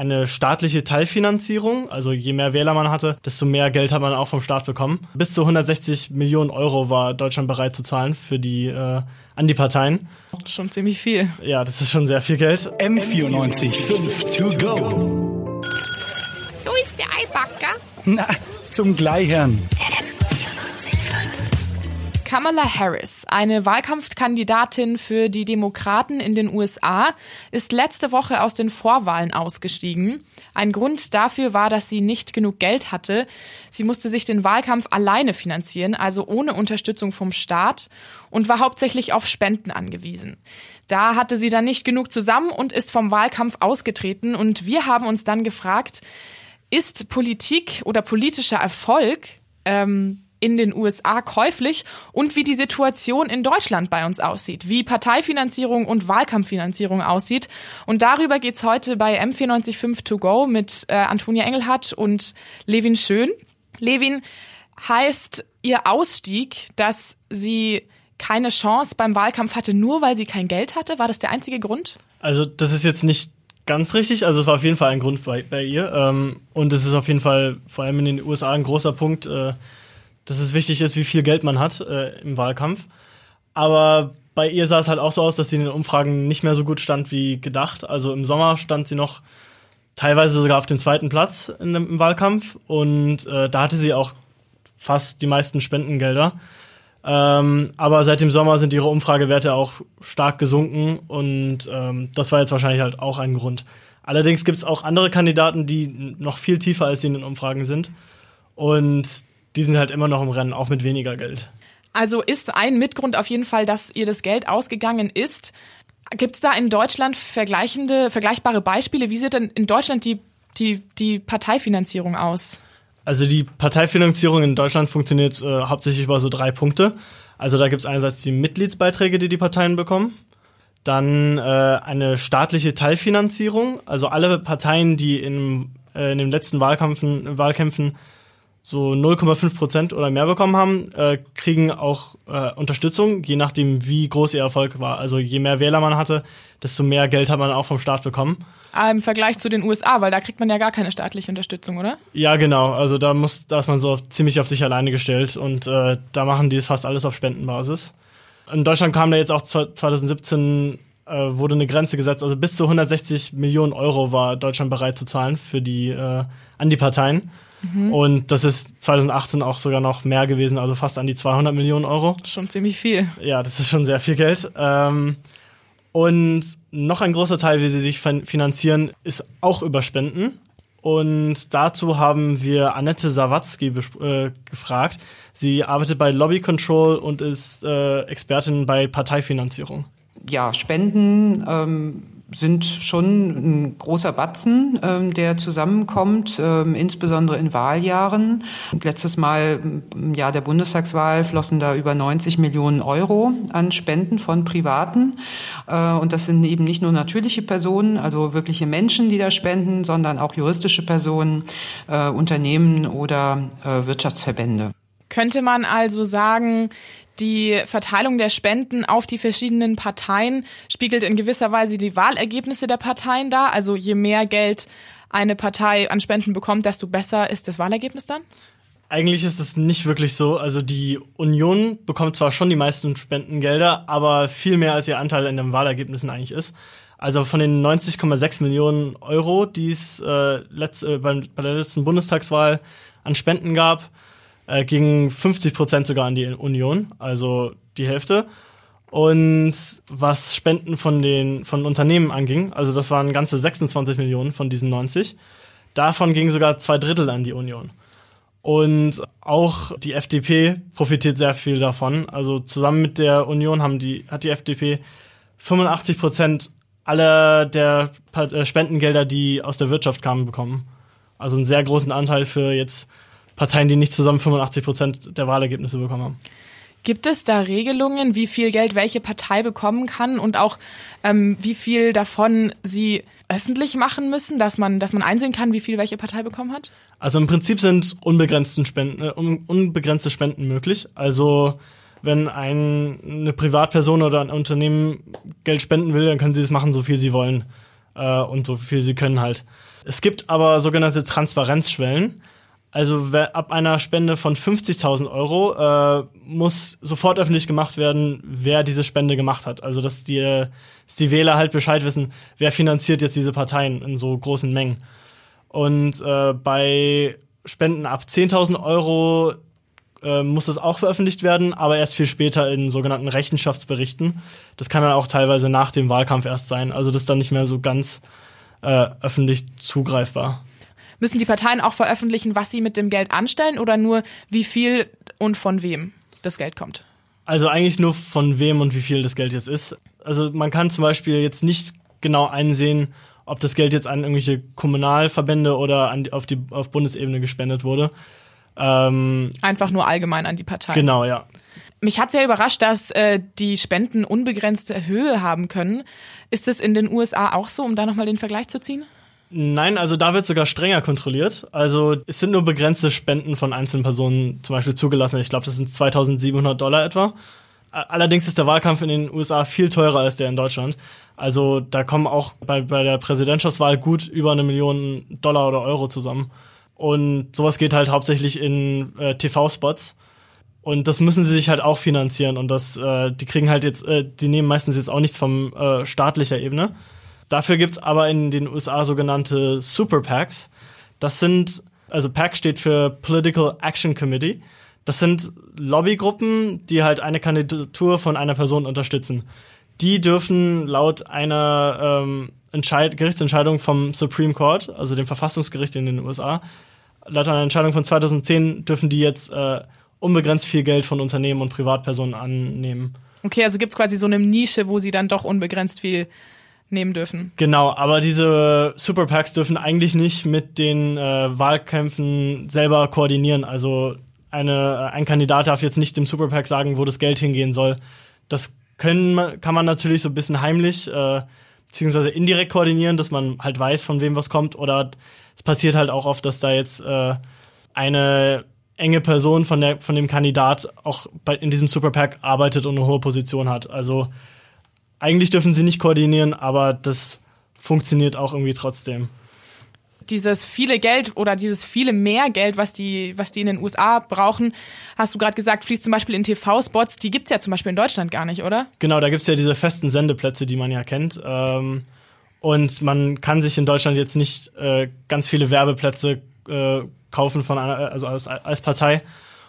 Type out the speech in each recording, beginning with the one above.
eine staatliche Teilfinanzierung. Also je mehr Wähler man hatte, desto mehr Geld hat man auch vom Staat bekommen. Bis zu 160 Millionen Euro war Deutschland bereit zu zahlen für die äh, an die Parteien. Schon ziemlich viel. Ja, das ist schon sehr viel Geld. M94 5 to go. So ist der Eibacker. Na, zum Gleichern. Kamala Harris, eine Wahlkampfkandidatin für die Demokraten in den USA, ist letzte Woche aus den Vorwahlen ausgestiegen. Ein Grund dafür war, dass sie nicht genug Geld hatte. Sie musste sich den Wahlkampf alleine finanzieren, also ohne Unterstützung vom Staat und war hauptsächlich auf Spenden angewiesen. Da hatte sie dann nicht genug zusammen und ist vom Wahlkampf ausgetreten und wir haben uns dann gefragt, ist Politik oder politischer Erfolg ähm, in den USA käuflich und wie die Situation in Deutschland bei uns aussieht, wie Parteifinanzierung und Wahlkampffinanzierung aussieht. Und darüber geht's heute bei M945 To Go mit äh, Antonia Engelhardt und Levin Schön. Levin, heißt ihr Ausstieg, dass sie keine Chance beim Wahlkampf hatte, nur weil sie kein Geld hatte? War das der einzige Grund? Also das ist jetzt nicht ganz richtig. Also es war auf jeden Fall ein Grund bei, bei ihr. Ähm, und es ist auf jeden Fall vor allem in den USA ein großer Punkt, äh, dass es wichtig ist, wie viel Geld man hat äh, im Wahlkampf. Aber bei ihr sah es halt auch so aus, dass sie in den Umfragen nicht mehr so gut stand wie gedacht. Also im Sommer stand sie noch teilweise sogar auf dem zweiten Platz im Wahlkampf und äh, da hatte sie auch fast die meisten Spendengelder. Ähm, aber seit dem Sommer sind ihre Umfragewerte auch stark gesunken und ähm, das war jetzt wahrscheinlich halt auch ein Grund. Allerdings gibt es auch andere Kandidaten, die noch viel tiefer als sie in den Umfragen sind. Und die sind halt immer noch im Rennen, auch mit weniger Geld. Also ist ein Mitgrund auf jeden Fall, dass ihr das Geld ausgegangen ist. Gibt es da in Deutschland vergleichende, vergleichbare Beispiele? Wie sieht denn in Deutschland die, die, die Parteifinanzierung aus? Also die Parteifinanzierung in Deutschland funktioniert äh, hauptsächlich über so drei Punkte. Also da gibt es einerseits die Mitgliedsbeiträge, die die Parteien bekommen. Dann äh, eine staatliche Teilfinanzierung. Also alle Parteien, die in, äh, in den letzten Wahlkämpfen, Wahlkämpfen so 0,5 Prozent oder mehr bekommen haben, äh, kriegen auch äh, Unterstützung, je nachdem, wie groß ihr Erfolg war. Also je mehr Wähler man hatte, desto mehr Geld hat man auch vom Staat bekommen. Ah, Im Vergleich zu den USA, weil da kriegt man ja gar keine staatliche Unterstützung, oder? Ja, genau. Also da muss, da ist man so ziemlich auf sich alleine gestellt und äh, da machen die fast alles auf Spendenbasis. In Deutschland kam da jetzt auch 2017 äh, wurde eine Grenze gesetzt, also bis zu 160 Millionen Euro war Deutschland bereit zu zahlen für die äh, an die Parteien. Mhm. Und das ist 2018 auch sogar noch mehr gewesen, also fast an die 200 Millionen Euro. Schon ziemlich viel. Ja, das ist schon sehr viel Geld. Ähm, und noch ein großer Teil, wie sie sich finanzieren, ist auch über Spenden. Und dazu haben wir Annette Sawatzki äh, gefragt. Sie arbeitet bei Lobby Control und ist äh, Expertin bei Parteifinanzierung. Ja, Spenden ähm, sind schon ein großer Batzen, ähm, der zusammenkommt, ähm, insbesondere in Wahljahren. Letztes Mal im Jahr der Bundestagswahl flossen da über 90 Millionen Euro an Spenden von Privaten. Äh, und das sind eben nicht nur natürliche Personen, also wirkliche Menschen, die da spenden, sondern auch juristische Personen, äh, Unternehmen oder äh, Wirtschaftsverbände. Könnte man also sagen, die Verteilung der Spenden auf die verschiedenen Parteien spiegelt in gewisser Weise die Wahlergebnisse der Parteien dar. Also je mehr Geld eine Partei an Spenden bekommt, desto besser ist das Wahlergebnis dann? Eigentlich ist es nicht wirklich so. Also die Union bekommt zwar schon die meisten Spendengelder, aber viel mehr als ihr Anteil in den Wahlergebnissen eigentlich ist. Also von den 90,6 Millionen Euro, die es äh, letzt, äh, bei, bei der letzten Bundestagswahl an Spenden gab, äh, ging 50 Prozent sogar an die Union, also die Hälfte. Und was Spenden von den von Unternehmen anging, also das waren ganze 26 Millionen von diesen 90, davon gingen sogar zwei Drittel an die Union. Und auch die FDP profitiert sehr viel davon. Also zusammen mit der Union haben die, hat die FDP 85 Prozent aller der äh, Spendengelder, die aus der Wirtschaft kamen, bekommen. Also einen sehr großen Anteil für jetzt Parteien, die nicht zusammen 85 Prozent der Wahlergebnisse bekommen haben. Gibt es da Regelungen, wie viel Geld welche Partei bekommen kann und auch ähm, wie viel davon sie öffentlich machen müssen, dass man, dass man einsehen kann, wie viel welche Partei bekommen hat? Also im Prinzip sind unbegrenzten Spenden, äh, unbegrenzte Spenden möglich. Also wenn ein, eine Privatperson oder ein Unternehmen Geld spenden will, dann können sie es machen, so viel sie wollen äh, und so viel sie können halt. Es gibt aber sogenannte Transparenzschwellen. Also ab einer Spende von 50.000 Euro äh, muss sofort öffentlich gemacht werden, wer diese Spende gemacht hat. Also dass die, dass die Wähler halt Bescheid wissen, wer finanziert jetzt diese Parteien in so großen Mengen. Und äh, bei Spenden ab 10.000 Euro äh, muss das auch veröffentlicht werden, aber erst viel später in sogenannten Rechenschaftsberichten. Das kann dann auch teilweise nach dem Wahlkampf erst sein. Also das ist dann nicht mehr so ganz äh, öffentlich zugreifbar. Müssen die Parteien auch veröffentlichen, was sie mit dem Geld anstellen oder nur wie viel und von wem das Geld kommt? Also eigentlich nur von wem und wie viel das Geld jetzt ist. Also man kann zum Beispiel jetzt nicht genau einsehen, ob das Geld jetzt an irgendwelche Kommunalverbände oder an die, auf, die, auf Bundesebene gespendet wurde. Ähm, Einfach nur allgemein an die Parteien. genau, ja. Mich hat sehr überrascht, dass äh, die Spenden unbegrenzte Höhe haben können. Ist es in den USA auch so, um da nochmal den Vergleich zu ziehen? Nein, also da wird sogar strenger kontrolliert. Also es sind nur begrenzte Spenden von einzelnen Personen zum Beispiel zugelassen. Ich glaube, das sind 2700 Dollar etwa. Allerdings ist der Wahlkampf in den USA viel teurer als der in Deutschland. Also da kommen auch bei, bei der Präsidentschaftswahl gut über eine Million Dollar oder Euro zusammen. Und sowas geht halt hauptsächlich in äh, TV-Spots. Und das müssen sie sich halt auch finanzieren. Und das, äh, die kriegen halt jetzt, äh, die nehmen meistens jetzt auch nichts vom äh, staatlicher Ebene. Dafür gibt's aber in den USA sogenannte Super PACs. Das sind, also PAC steht für Political Action Committee. Das sind Lobbygruppen, die halt eine Kandidatur von einer Person unterstützen. Die dürfen laut einer ähm, Entscheid Gerichtsentscheidung vom Supreme Court, also dem Verfassungsgericht in den USA, laut einer Entscheidung von 2010 dürfen die jetzt äh, unbegrenzt viel Geld von Unternehmen und Privatpersonen annehmen. Okay, also gibt's quasi so eine Nische, wo sie dann doch unbegrenzt viel nehmen dürfen. Genau, aber diese Super PACs dürfen eigentlich nicht mit den äh, Wahlkämpfen selber koordinieren. Also eine, ein Kandidat darf jetzt nicht dem Super PAC sagen, wo das Geld hingehen soll. Das können, kann man natürlich so ein bisschen heimlich äh, beziehungsweise indirekt koordinieren, dass man halt weiß, von wem was kommt. Oder es passiert halt auch oft, dass da jetzt äh, eine enge Person von, der, von dem Kandidat auch bei, in diesem Super PAC arbeitet und eine hohe Position hat. Also eigentlich dürfen sie nicht koordinieren, aber das funktioniert auch irgendwie trotzdem. Dieses viele Geld oder dieses viele mehr Geld, was die, was die in den USA brauchen, hast du gerade gesagt, fließt zum Beispiel in TV-Spots. Die gibt's ja zum Beispiel in Deutschland gar nicht, oder? Genau, da gibt's ja diese festen Sendeplätze, die man ja kennt. Ähm, und man kann sich in Deutschland jetzt nicht äh, ganz viele Werbeplätze äh, kaufen von einer, also als, als Partei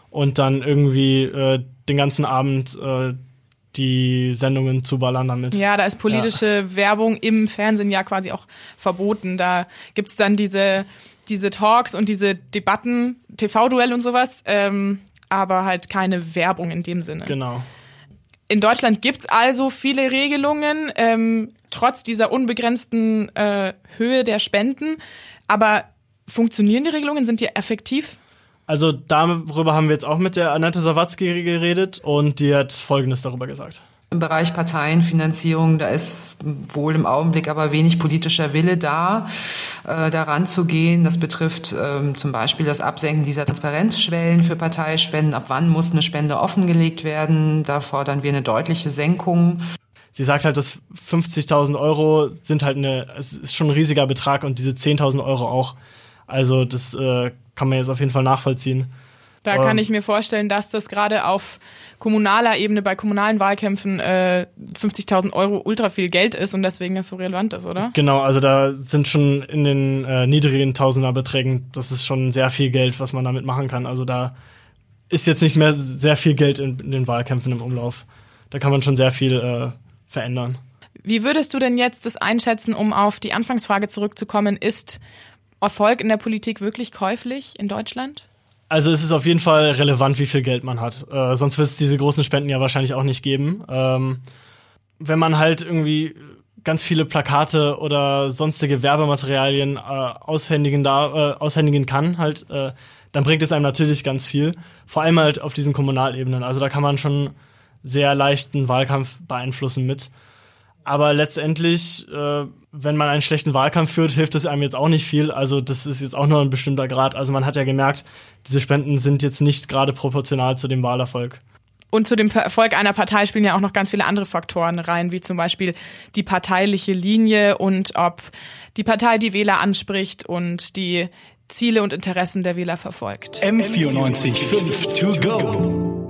und dann irgendwie äh, den ganzen Abend äh, die Sendungen zuballern damit. Ja, da ist politische Werbung im Fernsehen ja quasi auch verboten. Da gibt's dann diese, diese Talks und diese Debatten, TV-Duell und sowas, ähm, aber halt keine Werbung in dem Sinne. Genau. In Deutschland gibt's also viele Regelungen, ähm, trotz dieser unbegrenzten äh, Höhe der Spenden. Aber funktionieren die Regelungen? Sind die effektiv? Also darüber haben wir jetzt auch mit der Annette Sawatzki geredet und die hat Folgendes darüber gesagt. Im Bereich Parteienfinanzierung, da ist wohl im Augenblick aber wenig politischer Wille da, äh, daran zu gehen. Das betrifft ähm, zum Beispiel das Absenken dieser Transparenzschwellen für Parteispenden. Ab wann muss eine Spende offengelegt werden? Da fordern wir eine deutliche Senkung. sie sagt halt, dass 50.000 Euro sind halt eine, es ist schon ein riesiger Betrag und diese 10.000 Euro auch. Also das äh, kann man jetzt auf jeden Fall nachvollziehen. Da kann ich mir vorstellen, dass das gerade auf kommunaler Ebene bei kommunalen Wahlkämpfen äh, 50.000 Euro ultra viel Geld ist und deswegen das so relevant ist, oder? Genau, also da sind schon in den äh, niedrigen Tausenderbeträgen, das ist schon sehr viel Geld, was man damit machen kann. Also da ist jetzt nicht mehr sehr viel Geld in, in den Wahlkämpfen im Umlauf. Da kann man schon sehr viel äh, verändern. Wie würdest du denn jetzt das einschätzen, um auf die Anfangsfrage zurückzukommen? Ist Erfolg in der Politik wirklich käuflich in Deutschland? Also es ist auf jeden Fall relevant, wie viel Geld man hat. Äh, sonst wird es diese großen Spenden ja wahrscheinlich auch nicht geben. Ähm, wenn man halt irgendwie ganz viele Plakate oder sonstige Werbematerialien äh, aushändigen, da, äh, aushändigen kann, halt, äh, dann bringt es einem natürlich ganz viel. Vor allem halt auf diesen Kommunalebenen. Also da kann man schon sehr leichten Wahlkampf beeinflussen mit. Aber letztendlich, äh, wenn man einen schlechten Wahlkampf führt, hilft es einem jetzt auch nicht viel. Also das ist jetzt auch nur ein bestimmter Grad. Also man hat ja gemerkt, diese Spenden sind jetzt nicht gerade proportional zu dem Wahlerfolg. Und zu dem Erfolg einer Partei spielen ja auch noch ganz viele andere Faktoren rein, wie zum Beispiel die parteiliche Linie und ob die Partei die Wähler anspricht und die Ziele und Interessen der Wähler verfolgt. M94 5 to go.